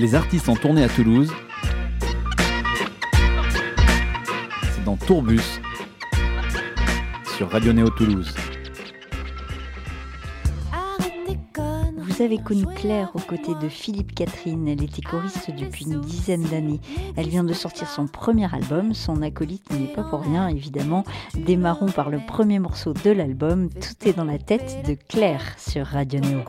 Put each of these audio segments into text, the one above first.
Les artistes en tournée à Toulouse. C'est dans Tourbus sur Radio Néo Toulouse. Vous avez connu Claire aux côtés de Philippe Catherine. Elle était choriste depuis une dizaine d'années. Elle vient de sortir son premier album. Son acolyte n'y est pas pour rien, évidemment. Démarrons par le premier morceau de l'album. Tout est dans la tête de Claire sur Radio Néo.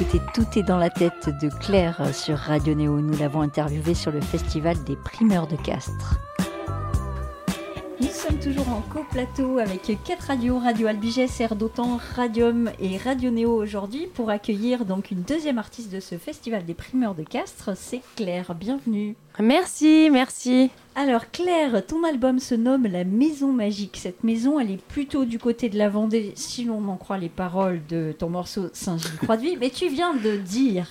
Écoutez Tout est dans la tête de Claire sur Radio Néo. Nous l'avons interviewée sur le festival des primeurs de Castres. Nous sommes toujours en co-plateau avec quatre radios, Radio Albigès, Air d'Otan, Radium et Radio Néo aujourd'hui pour accueillir donc une deuxième artiste de ce festival des primeurs de Castres, c'est Claire. Bienvenue. Merci, merci. Alors Claire, ton album se nomme La Maison Magique. Cette maison, elle est plutôt du côté de la Vendée, si l'on en croit les paroles de ton morceau Saint-Gilles-Croix-de-Vie. Mais tu viens de dire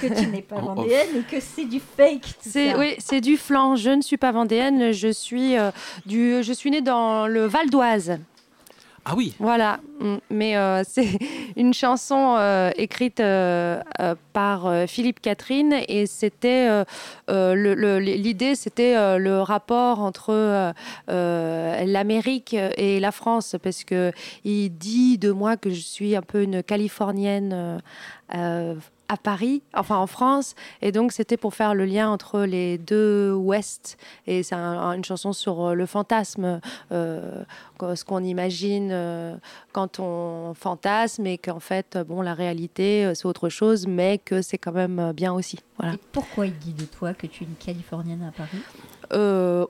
que tu n'es pas vendéenne et que c'est du fake. tout C'est ça. oui, c'est du flan. Je ne suis pas vendéenne. Je suis euh, du, je suis née dans le Val d'Oise. Ah oui Voilà. Mm. Mais euh, c'est une chanson euh, écrite euh, par Philippe Catherine et c'était l'idée, c'était le rapport entre l'Amérique et la France parce que il dit de moi que je suis un peu une Californienne. Euh, euh, à Paris, enfin en France, et donc c'était pour faire le lien entre les deux Ouest, et c'est un- une chanson sur euh, le fantasme, euh, ce qu'on imagine euh, quand on fantasme, et qu'en fait, euh, bon, la réalité, euh, c'est autre chose, mais que c'est quand même euh, bien aussi. Voilà. Et pourquoi il dit de toi que tu es une Californienne à Paris? Euh,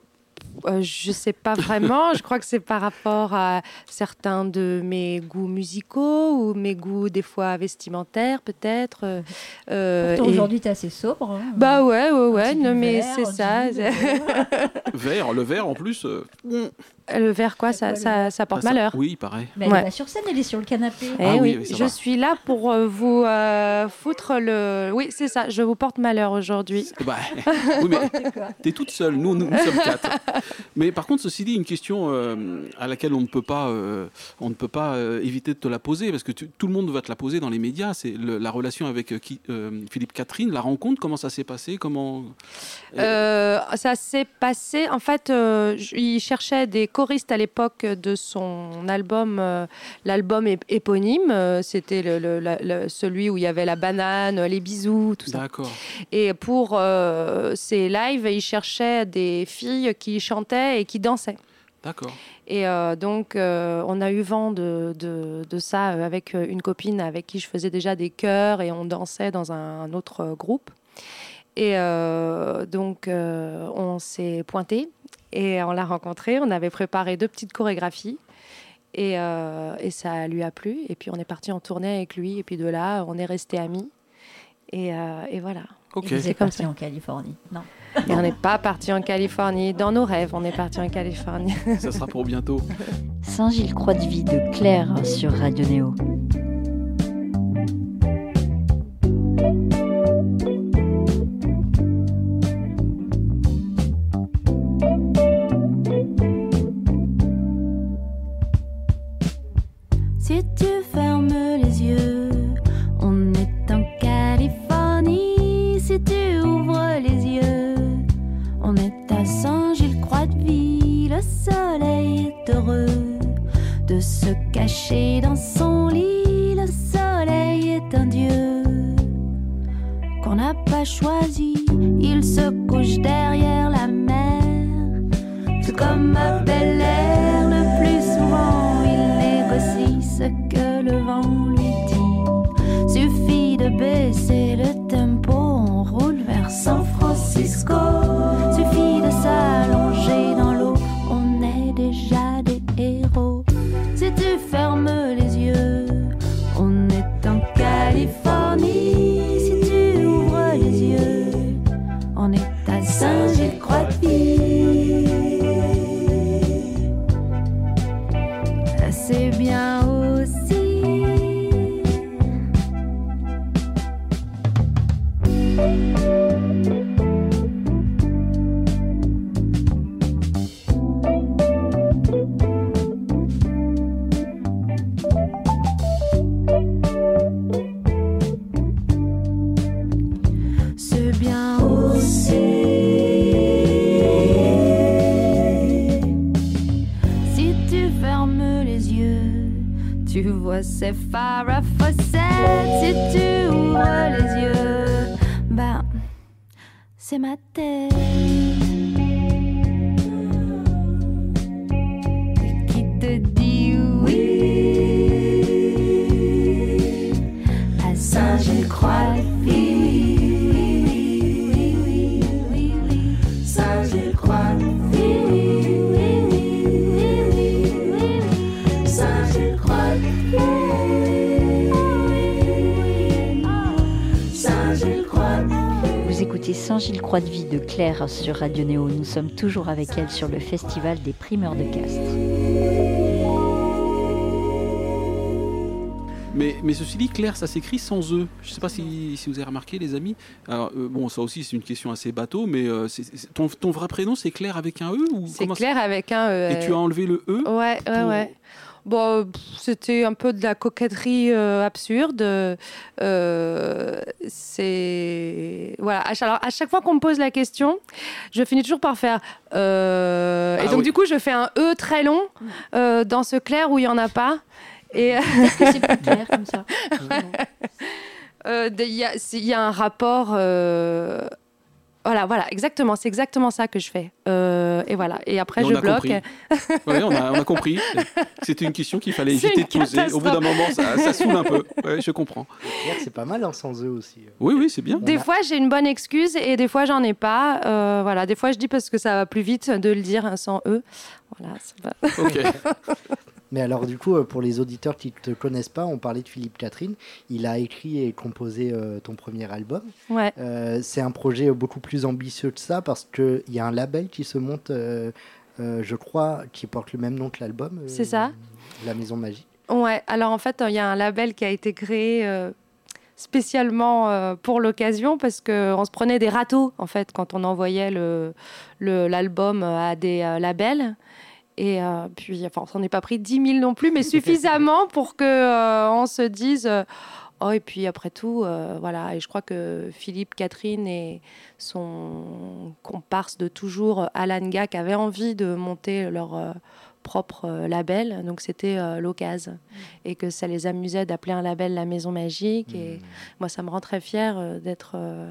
euh, je sais pas vraiment. je crois que c'est par rapport à certains de mes goûts musicaux ou mes goûts des fois vestimentaires peut-être. euh, euh, et- aujourd'hui, tu es assez sobre. hein. Bah ouais, ouais, ouais. Non, mais c'est ça. Vert, le vert en plus. Euh, Le verre quoi, ça, ça, ça porte ah, ça- malheur. Oui, pareil. Mais elle Ouais. est pas sur scène, elle est sur le canapé. Eh Ah oui, oui, je va. suis là pour euh, vous euh, foutre le. Oui, c'est ça. Je vous porte malheur aujourd'hui. Bah, oui, mais T'es toute seule, nous, nous, nous sommes quatre. Mais par contre, ceci dit, une question euh, à laquelle on ne peut pas, euh, on ne peut pas euh, éviter de te la poser, parce que tu- tout le monde va te la poser dans les médias. C'est le- la relation avec euh, qui- euh, Philippe Catherine, la rencontre, comment ça s'est passé, comment. Euh, ça s'est passé. En fait, euh, il cherchait des choristes à l'époque de son album, euh, l'album ép- éponyme. Euh, C'était le- le- la- le- celui où il y avait la banane, les bisous, tout ça. D'accord. Et pour euh, ces lives, il cherchait des filles qui chantaient et qui dansaient. D'accord. Et euh, donc, euh, on a eu vent de, de, de ça avec une copine avec qui je faisais déjà des chœurs et on dansait dans un, autre groupe. Et euh, donc, on s'est pointé et on l'a rencontré. On avait préparé deux petites chorégraphies. Et, euh, et ça lui a plu. Et puis, on est parti en tournée avec lui. Et puis, de là, on est resté amis. Et, euh, et voilà. Ok. Et vous C'est êtes comme parti en Californie. Non? Et on n'est pas parti en Californie. Dans nos rêves, on est parti en Californie. Ça sera pour bientôt. Saint-Gilles-Croix-de-Vie de Claire sur Radio Néo. Si tu fermes les yeux, on est en Californie. Si tu ouvres les yeux, on est à Saint-Gilles-Croix-de-Vie. Le soleil est heureux de se cacher dans son lit. Le soleil est un dieu qu'on n'a pas choisi. Il se couche derrière la mer. Tout comme à Bel C'est écoutez Saint-Gilles-Croix-de-Vie de Claire sur Radio Néo. Nous sommes toujours avec elle sur le festival des primeurs de Castres. Mais, mais ceci dit, Claire, ça s'écrit sans E. Je ne sais pas si, si vous avez remarqué, les amis. Alors, euh, bon, ça aussi, c'est une question assez bateau, mais euh, c'est- c'est- ton, ton vrai prénom, c'est Claire avec un E ou C'est comment clair avec un. euh, Et tu as enlevé le E Ouais, ouais, pour- ouais. Bon, c'était un peu de la coquetterie euh, absurde. Euh, c'est voilà. À chaque, alors, à chaque fois qu'on me pose la question, je finis toujours par faire. euh, Ah et donc oui. du coup, je fais un e très long euh, dans ce clair où il y en a pas. Et c'est plus clair comme ça. euh, il y, y a un rapport. Voilà, voilà, exactement. C'est exactement ça que je fais. Euh, et voilà. Et après, Et je bloque. Ouais, on, a, on a compris. C'était une question qu'il fallait C'est éviter de poser. Au bout d'un moment, ça, ça saoule un peu. Ouais, je comprends. C'est pas mal hein, sans eux aussi. Oui, oui, c'est bien. Des a- fois, j'ai une bonne excuse et des fois, j'en ai pas. Euh, voilà, des fois, je dis parce que ça va plus vite de le dire hein, sans eux. Voilà, ça va. Ok. Mais alors du coup, euh, pour les auditeurs qui ne te connaissent pas, on parlait de Philippe Catherine. Il a écrit et composé euh, ton premier album. Ouais. Euh, c'est un projet beaucoup plus ambitieux que ça parce qu'il y a un label qui se monte, euh, je crois, qui porte le même nom que l'album. C'est ça. La Maison Magique. Ouais, alors en fait, il y a un label qui a été créé spécialement euh, pour l'occasion parce qu'on se prenait des râteaux en fait quand on envoyait le- le- l'album à des euh, labels. Et euh, puis, enfin, on s'en est pas pris 10 000 non plus, mais suffisamment pour que euh, on se dise. euh, Oh, et puis après tout, euh, voilà. Et je crois que Philippe, Catherine et son comparse de toujours, Alan Gack, avaient envie de monter leur euh, propre euh, label. Donc c'était euh, l'occasion. Et que ça les amusait d'appeler un label La Maison Magique. Et moi, ça me rend très fière euh, d'être euh,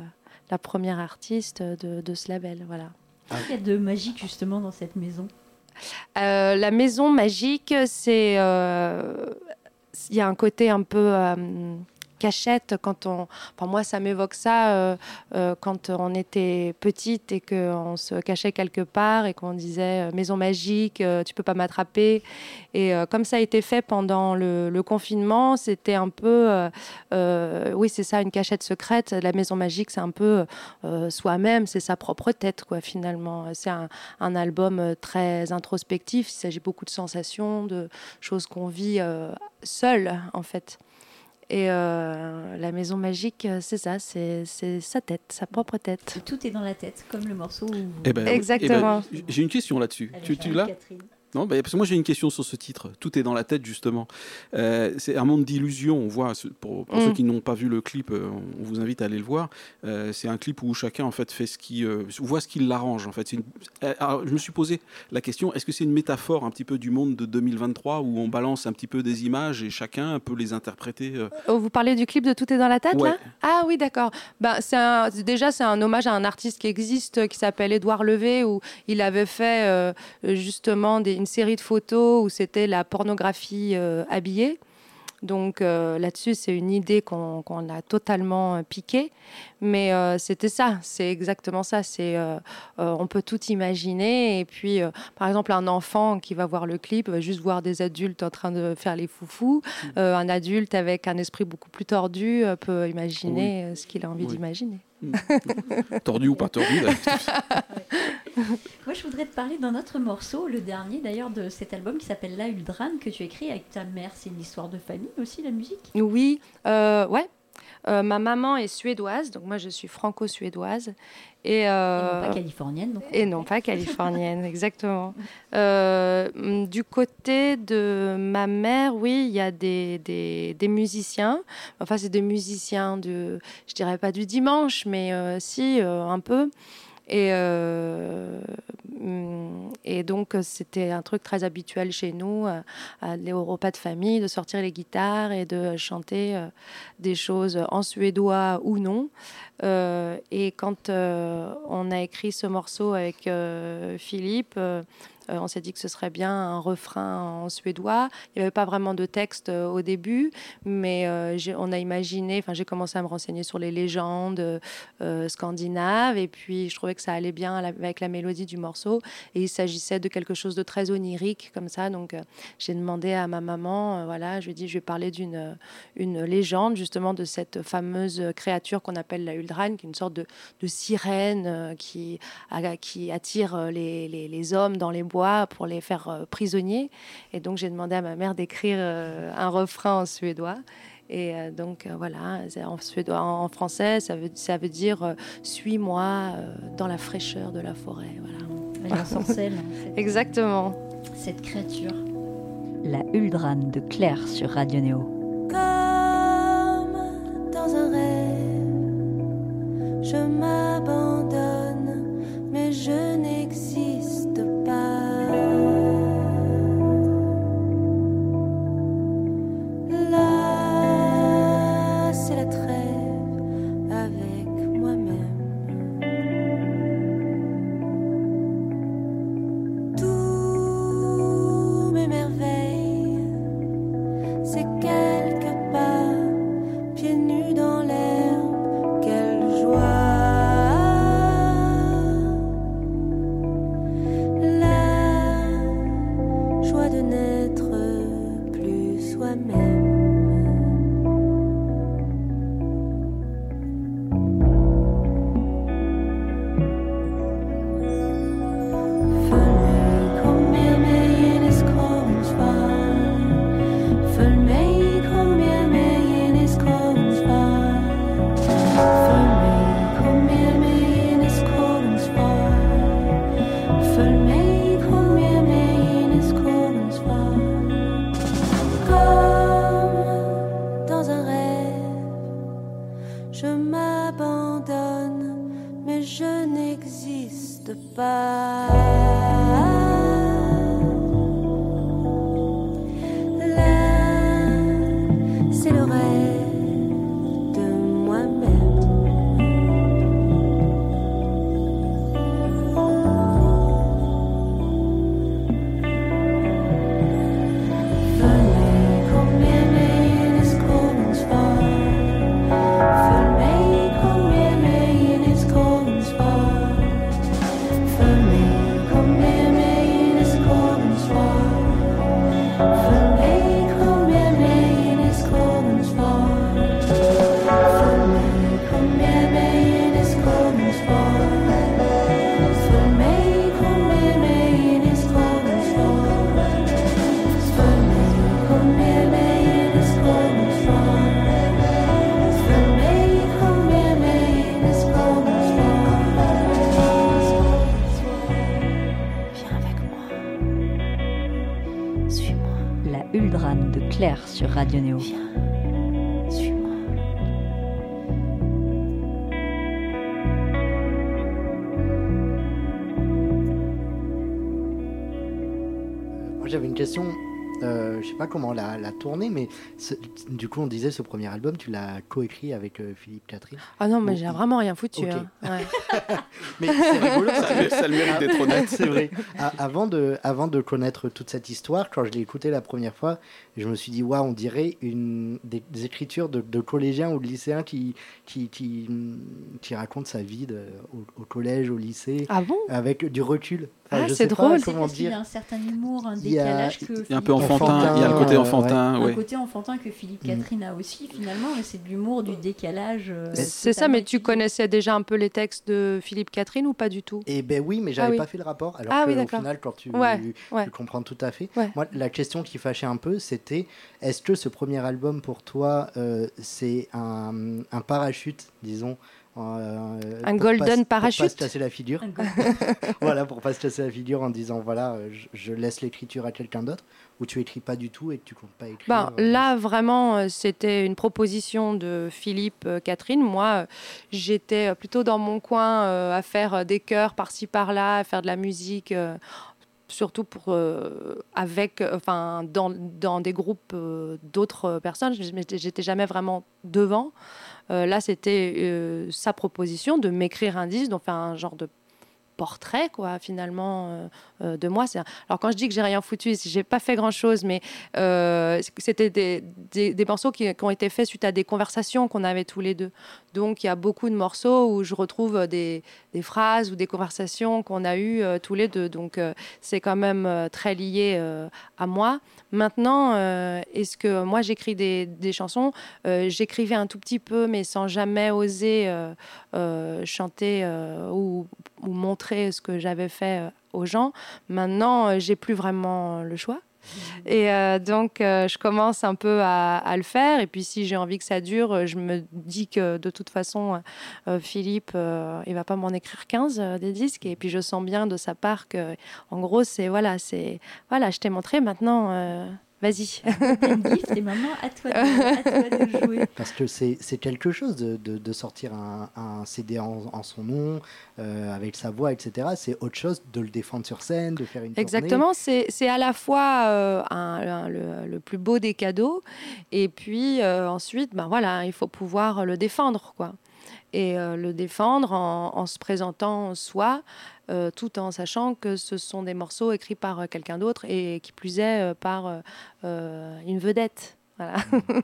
la première artiste de, de ce label. Voilà. Il y a de magique justement dans cette maison. Euh, la maison magique, c'est. euh, Il y a un côté un peu euh, cachette quand on. Enfin, moi, ça m'évoque ça euh, euh, quand on était petite et qu'on se cachait quelque part et qu'on disait euh, maison magique, tu peux pas m'attraper. Et comme ça a été fait pendant le, confinement, c'était un peu. oui, c'est ça, une cachette secrète. La maison magique, c'est un peu soi-même, c'est sa propre tête, quoi, finalement. C'est un, un album très introspectif. Il s'agit beaucoup de sensations, de choses qu'on vit seul, en fait. Et euh, la maison magique, euh, c'est ça, c'est c'est sa tête, sa propre tête. Tout est dans la tête, comme le morceau. Où... Eh ben, Exactement. eh ben, j'ai une question là-dessus. Tu, tu l'as? Catherine. Non, bah, parce que moi j'ai une question sur ce titre. Tout est dans la tête justement. Euh, c'est un monde d'illusions. On voit pour, pour Mm. ceux qui n'ont pas vu le clip, euh, on vous invite à aller le voir. Euh, c'est un clip où chacun en fait fait ce qui euh, voit ce qui l'arrange. En fait, C'est une- alors, je me suis posé la question est-ce que c'est une métaphore un petit peu du monde de 2023 où on balance un petit peu des images et chacun peut les interpréter Oh, vous parlez du clip de Tout est dans la tête, Ouais. là Ah oui, d'accord. Ben, un- déjà, c'est un hommage à un artiste qui existe, qui s'appelle Édouard Levé, où il avait fait justement des- une série de photos où c'était la pornographie euh, habillée. Donc euh, là-dessus, c'est une idée qu'on a totalement euh, piquée. Mais euh, c'était ça, c'est exactement ça. C'est euh, on peut tout imaginer. Et puis, par exemple, un enfant qui va voir le clip va juste voir des adultes en train de faire les foufous. Euh, un adulte avec un esprit beaucoup plus tordu peut imaginer ce qu'il a envie Oui. d'imaginer. Tordu ou pas tordu. d'ailleurs. Moi, je voudrais te parler d'un autre morceau, le dernier d'ailleurs de cet album qui s'appelle La Uldrane, que tu écris avec ta mère. C'est une histoire de famille aussi, la musique? Oui, euh, ouais. Euh, ma maman est suédoise, donc moi je suis franco-suédoise. Et, Et euh, non pas californienne. Donc et non pas californienne, exactement. Euh, du côté de ma mère, oui, il y a des, des, des musiciens. Enfin, c'est des musiciens de, je dirais pas du dimanche, mais si, un peu. Et, euh, et donc, euh, c'était un truc très habituel chez nous, euh, aller au repas de famille, de sortir les guitares et de chanter euh, des choses en suédois ou non. Euh, et quand euh, on a écrit ce morceau avec euh, Philippe, euh, on s'est dit que ce serait bien un refrain en suédois. Il n'y avait pas vraiment de texte euh, au début, mais euh, on a imaginé, enfin j'ai commencé à me renseigner sur les légendes scandinaves, et puis je trouvais que ça allait bien avec la mélodie du morceau, et il s'agissait de quelque chose de très onirique comme ça, donc j'ai demandé à ma maman, voilà, je lui ai dit, je vais parler d'une une légende justement de cette fameuse créature qu'on appelle la Uldrane, qui est une sorte de, sirène qui, attire les hommes dans les bois pour les faire euh, prisonniers. Et donc j'ai demandé à ma mère d'écrire euh, un refrain en suédois. Et euh, donc euh, voilà, en suédois, en, en français, ça veut, ça veut dire euh, suis-moi euh, dans la fraîcheur de la forêt. Voilà. Elle ensorcelle hein, cette, Exactement. cette créature. La Uldrane de Claire sur Radio Néo. Comme dans un rêve, je m'abandonne, mais je n'existe je m'abandonne, mais je n'existe pas. Radio Néo. Sais pas comment la, la tourner, mais ce- du coup, on disait ce premier album, tu l'as coécrit avec euh, Philippe Catherine. Ah non, mais j'ai vraiment rien foutu. Hein. Ouais. Mais c'est rigolo, Ça, ça a le mérite d'être honnête. c'est vrai. A- avant, de, avant de connaître toute cette histoire, quand je l'ai écouté la première fois, je me suis dit, waouh, on dirait une, des, des écritures de, de collégiens ou de lycéens qui, qui, qui, qui racontent sa vie de- au, au collège, au lycée, Ah bon? avec du recul. Ah, c'est pas drôle. C'est comment parce qu'il y a un certain humour, un Il y a- décalage que Il y a un peu enfantin, il y a le côté euh, enfantin, un ouais. côté enfantin que Philippe Mm. Catherine a aussi finalement, c'est de l'humour, du décalage. euh, C'est ça, mais tu connaissais déjà un peu les textes de Philippe Catherine ou pas du tout? Eh ben oui, mais j'avais Ah oui. pas fait le rapport. Alors Ah que, oui, au final, quand tu, Ouais, ouais. tu comprends tout à fait. Ouais. Moi, la question qui fâchait un peu, c'était est-ce que ce premier album pour toi, euh, c'est un, un parachute, disons euh, Un pour golden pas, se- Pour parachute pas se casser la figure. Voilà, pour pas se casser la figure en disant voilà, je, je laisse l'écriture à quelqu'un d'autre, ou tu écris pas du tout et tu comptes pas écrire. Ben, euh, là, vraiment, euh, c'était une proposition de Philippe euh, Catherine. Moi, j'étais plutôt dans mon coin euh, à faire des chœurs par-ci par-là, à faire de la musique. euh, Surtout pour euh, avec, enfin, dans, dans des groupes d'autres personnes, j'étais jamais vraiment devant. Là, c'était sa proposition de m'écrire un disque, donc faire un genre de portrait, quoi, finalement, euh, euh, de moi. Alors, quand je dis que j'ai rien foutu, c'est- j'ai pas fait grand-chose, mais euh, c'était des, des- morceaux qui, ont été faits suite à des conversations qu'on avait tous les deux. Donc, il y a beaucoup de morceaux où je retrouve des, des phrases ou des conversations qu'on a eues tous les deux. Donc, c'est quand même très lié à moi. Maintenant, est-ce que moi, j'écris des, des chansons? J'écrivais un tout petit peu, mais sans jamais oser chanter ou, ou montrer ce que j'avais fait euh, aux gens. Maintenant, euh, j'ai plus vraiment le choix. Et euh, donc, euh, je commence un peu à, à le faire. Et puis, si j'ai envie que ça dure, je me dis que de toute façon, euh, Philippe, il va pas m'en écrire 15 euh, des disques. Et puis, je sens bien de sa part que, en gros, c'est voilà, c'est voilà, je t'ai montré. Maintenant, vas-y. Open gift et maman, à toi de, à toi de jouer. Parce que c'est c'est quelque chose de, de- de sortir un, un CD en, en son nom, euh, avec sa voix, etc. C'est autre chose de le défendre sur scène, de faire une tournée. Exactement, c'est c'est à la fois euh, un- un- le, le plus beau des cadeaux, et puis euh, ensuite, ben voilà, il faut pouvoir le défendre, quoi. Et euh, le défendre en, en se présentant soi, euh, tout en sachant que ce sont des morceaux écrits par euh, quelqu'un d'autre et qui plus est euh, par une vedette. Voilà.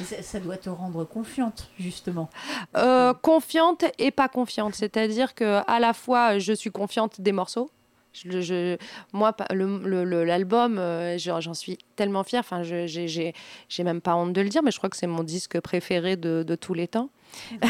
Et Ça, ça doit te rendre confiante, justement. Euh, confiante et pas confiante. C'est-à-dire que à la fois, je suis confiante des morceaux. Je, je- moi, le- le- l'album, j'en suis tellement fière. Enfin, je- j'ai même pas honte de le dire, mais je crois que c'est mon disque préféré de, de tous les temps.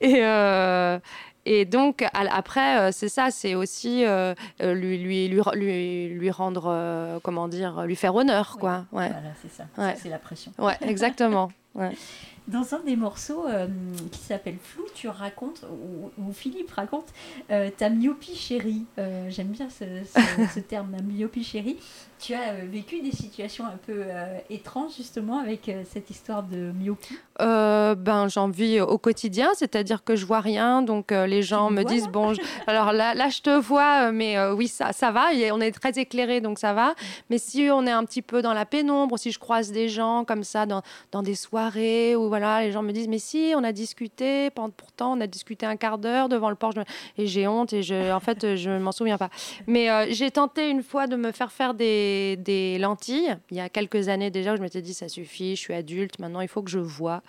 et, euh, et donc, après, euh, c'est ça, c'est aussi euh, lui, lui, lui, lui, rendre, euh, comment dire, lui faire honneur, quoi. Ouais, Voilà, c'est ça. Ouais. C'est la pression. ouais exactement. Ouais. Dans un des morceaux euh, qui s'appelle Flou, tu racontes, ou, ou Philippe raconte, euh, ta myopie chérie. Euh, J'aime bien ce, ce- ce terme, ma myopie chérie. Tu as vécu des situations un peu étranges, justement, avec cette histoire de myopie? Ben, j'en vis au quotidien, c'est-à-dire que je vois rien, donc les gens me me vois, disent là bon, je- alors là, là je te vois, mais oui ça, ça va, on est très éclairé donc ça va. Mais si on est un petit peu dans la pénombre, si je croise des gens comme ça dans, dans des soirées où voilà les gens me disent mais si on a discuté, pourtant on a discuté un quart d'heure devant le porche et j'ai honte et je, en fait je m'en souviens pas. Mais euh, j'ai tenté une fois de me faire faire des, des lentilles il y a quelques années déjà où je m'étais dit ça suffit, je suis adulte, maintenant il faut que je vois.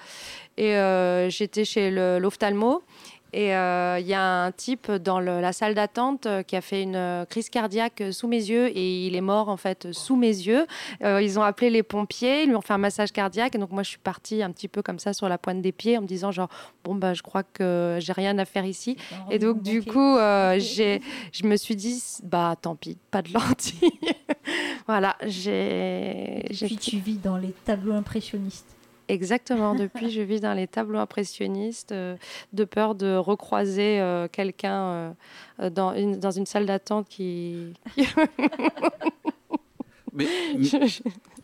Et euh, j'étais chez l'ophtalmo. Et euh, il y a un type dans le- la salle d'attente euh, qui a fait une euh, crise cardiaque sous mes yeux et il est mort en fait sous mes yeux. Euh, ils ont appelé les pompiers, ils lui ont fait un massage cardiaque et donc moi je suis partie un petit peu comme ça sur la pointe des pieds en me disant genre bon bah je crois que j'ai rien à faire ici. Et donc du coup euh, j'ai je me suis dit bah tant pis pas de lentilles. voilà j'ai puis tu vis dans les tableaux impressionnistes. Exactement. Depuis, je vis dans les tableaux impressionnistes, euh, de peur de recroiser euh, quelqu'un euh, dans, une, dans une salle d'attente qui. Mais, mais,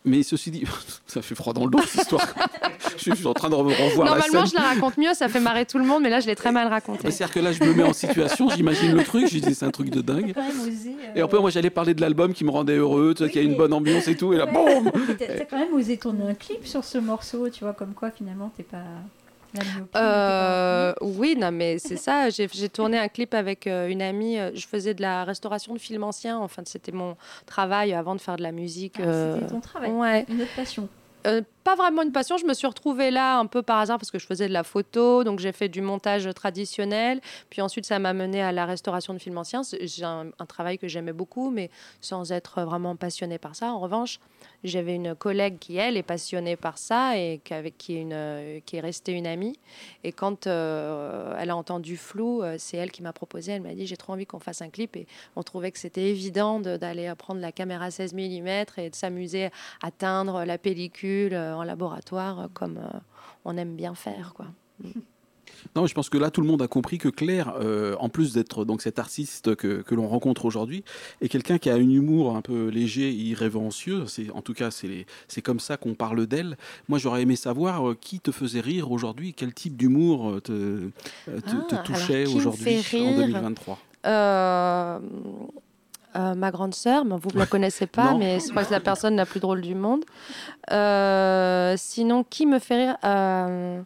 mais ceci dit, ça fait froid dans le dos cette histoire. je, suis en train de me revoir la Normalement, scène. je la raconte mieux, ça fait marrer tout le monde, mais là, je l'ai très mal raconté. Bah, C'est-à-dire que là, je me mets en situation, j'imagine le truc, je dis c'est un truc de dingue. Quand même osé, euh, Et après, moi, j'allais parler de l'album qui me rendait heureux, Oui, y a une bonne ambiance et tout, et là, Ouais. boum Mais T'as quand même osé tourner un clip sur ce morceau, tu vois, comme quoi finalement t'es pas. Euh, oui, non, mais c'est ça. J'ai tourné un clip avec euh, une amie. euh, Je faisais de la restauration de films anciens. Enfin, c'était mon travail avant de faire de la musique. Ah, euh, C'était ton travail, Ouais. une autre passion. Euh, pas vraiment une passion. Je me suis retrouvée là un peu par hasard parce que je faisais de la photo, donc j'ai fait du montage traditionnel. Puis ensuite, ça m'a mené à la restauration de films anciens. C'est- J'ai un, un travail que j'aimais beaucoup, mais sans être vraiment passionnée par ça. En revanche, j'avais une collègue qui elle est passionnée par ça et euh, qui est restée une amie. Et quand euh, elle a entendu Flou, euh, c'est elle qui m'a proposé. Elle m'a dit j'ai trop envie qu'on fasse un clip et on trouvait que c'était évident de- d'aller prendre la caméra 16 mm et de s'amuser à teindre la pellicule en laboratoire comme on aime bien faire quoi. Non, je pense que là, tout le monde a compris que Claire, euh, en plus d'être donc cet artiste que, que l'on rencontre aujourd'hui, est quelqu'un qui a un humour un peu léger et irrévérencieux. C'est, en tout cas, c'est, comme ça qu'on parle d'elle. Moi, j'aurais aimé savoir euh, qui te faisait rire aujourd'hui, quel type d'humour euh, te, euh, te- te Ah, touchait aujourd'hui en rire? 2023. Euh, ma grande sœur, vous ne la connaissez pas, mais c'est pas que c'est la personne la plus drôle du monde. Euh, sinon, qui me fait rire Euh,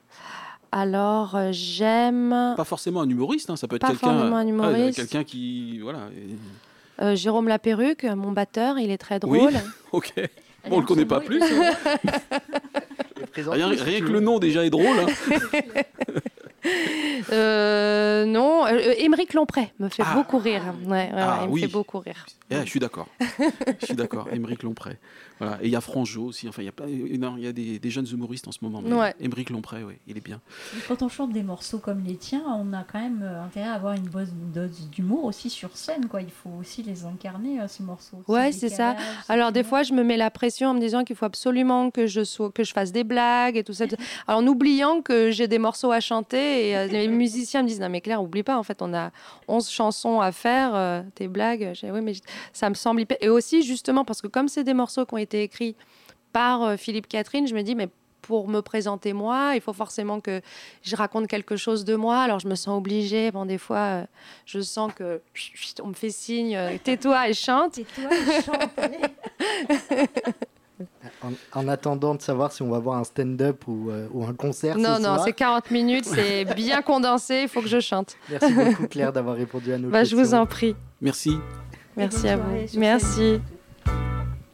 Alors, euh, j'aime Pas forcément un humoriste, hein, ça peut être Pas quelqu'un, forcément un ah, humoriste. quelqu'un qui, voilà. et- euh, Jérôme Laperruque, mon batteur, il est très Oui. drôle. Ok. Allez, Bon, on le connaît pas plus. hein. Rien, que le nom déjà est drôle. hein. Euh, non, euh, Émeric Lompré me fait Ah. beaucoup rire. Ouais, ouais, Ah, ouais, il me oui. fait beaucoup rire. Eh, je suis d'accord. je suis d'accord. Émeric Lompré. Voilà. Et il y a Franjo aussi. Enfin, il y a, plein- euh, non, il y a des, des jeunes humoristes en ce moment. Ouais. Émeric Lompré, oui, il est bien. Quand on chante des morceaux comme les tiens, on a quand même euh, intérêt à avoir une bonne dose d'humour aussi sur scène. Quoi. Il faut aussi les incarner, euh, ces morceaux. Ce Ouais, c'est ça. Alors des fois, je me mets la pression en me disant qu'il faut absolument que je sois, que je fasse des blagues et tout ça. tout ça. Alors en oubliant que j'ai des morceaux à chanter et euh, les musiciens me disent non mais Claire, oublie pas. En fait, on a 11 chansons à faire, euh, tes blagues. Oui, mais ça me semble hyper. Et aussi justement parce que comme c'est des morceaux qui ont été écrits par euh, Philippe Catherine, je me dis mais pour me présenter moi, il faut forcément que je raconte quelque chose de moi. Alors je me sens obligée. Bon, des fois, euh, je sens que on me fait signe, euh, tais-toi et chante. En, en attendant de savoir si on va voir un stand-up ou, euh, ou un concert Non, ce non, c'est 40 minutes, c'est bien condensé, il faut que je chante. Merci beaucoup Claire d'avoir répondu à nos Bah, je questions. vous en prie. Merci. Merci à vous. Merci.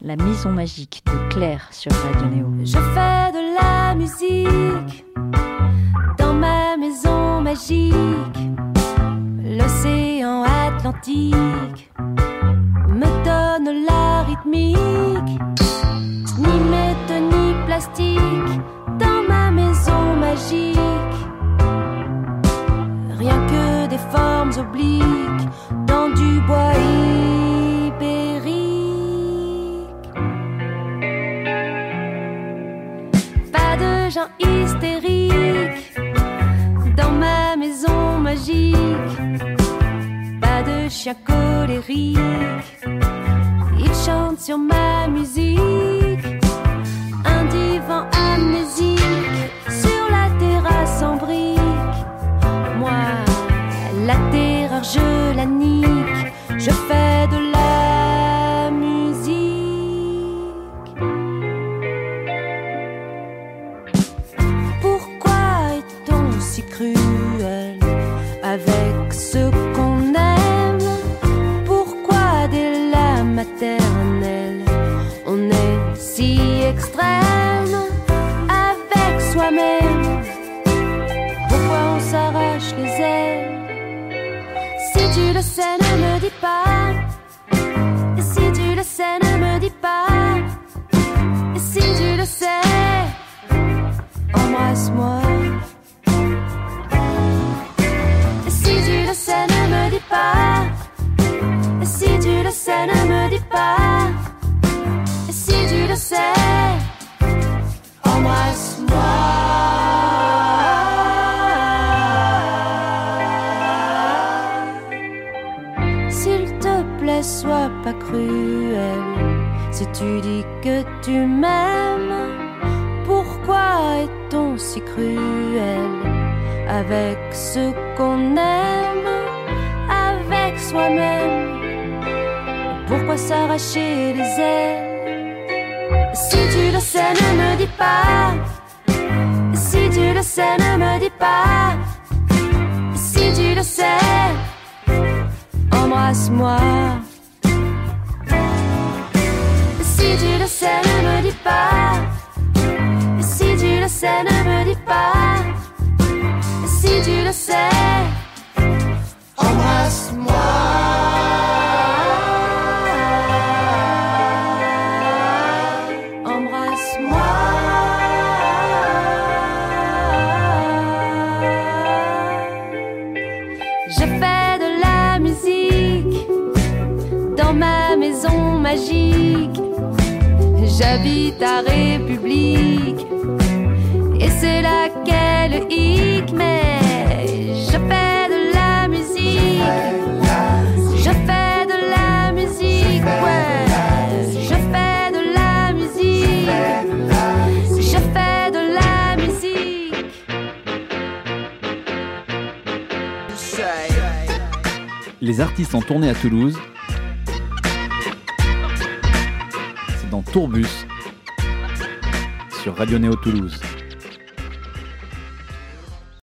La maison magique de Claire sur Radio Néo. Je fais de la musique dans ma maison magique. L'océan Atlantique avec plaît, sois pas cruel. Si Tu dis que tu m'aimes, pourquoi est-on si cruel? Avec ce qu'on aime, avec soi-même Pourquoi s'arracher les ailes? Si tu le sais, ne me dis pas. Si tu le sais, ne me dis pas. Si tu le sais, embrasse-moi. Si tu le sais, ne me dis pas. Si tu le sais, ne me dis pas. Si tu le J'habite à République et c'est laquelle hic, mais je fais de la musique. Je fais de la musique, ouais. Je fais de la musique. Je fais de la musique. Les artistes en tournée à Toulouse. Tourbus sur Radio Néo Toulouse.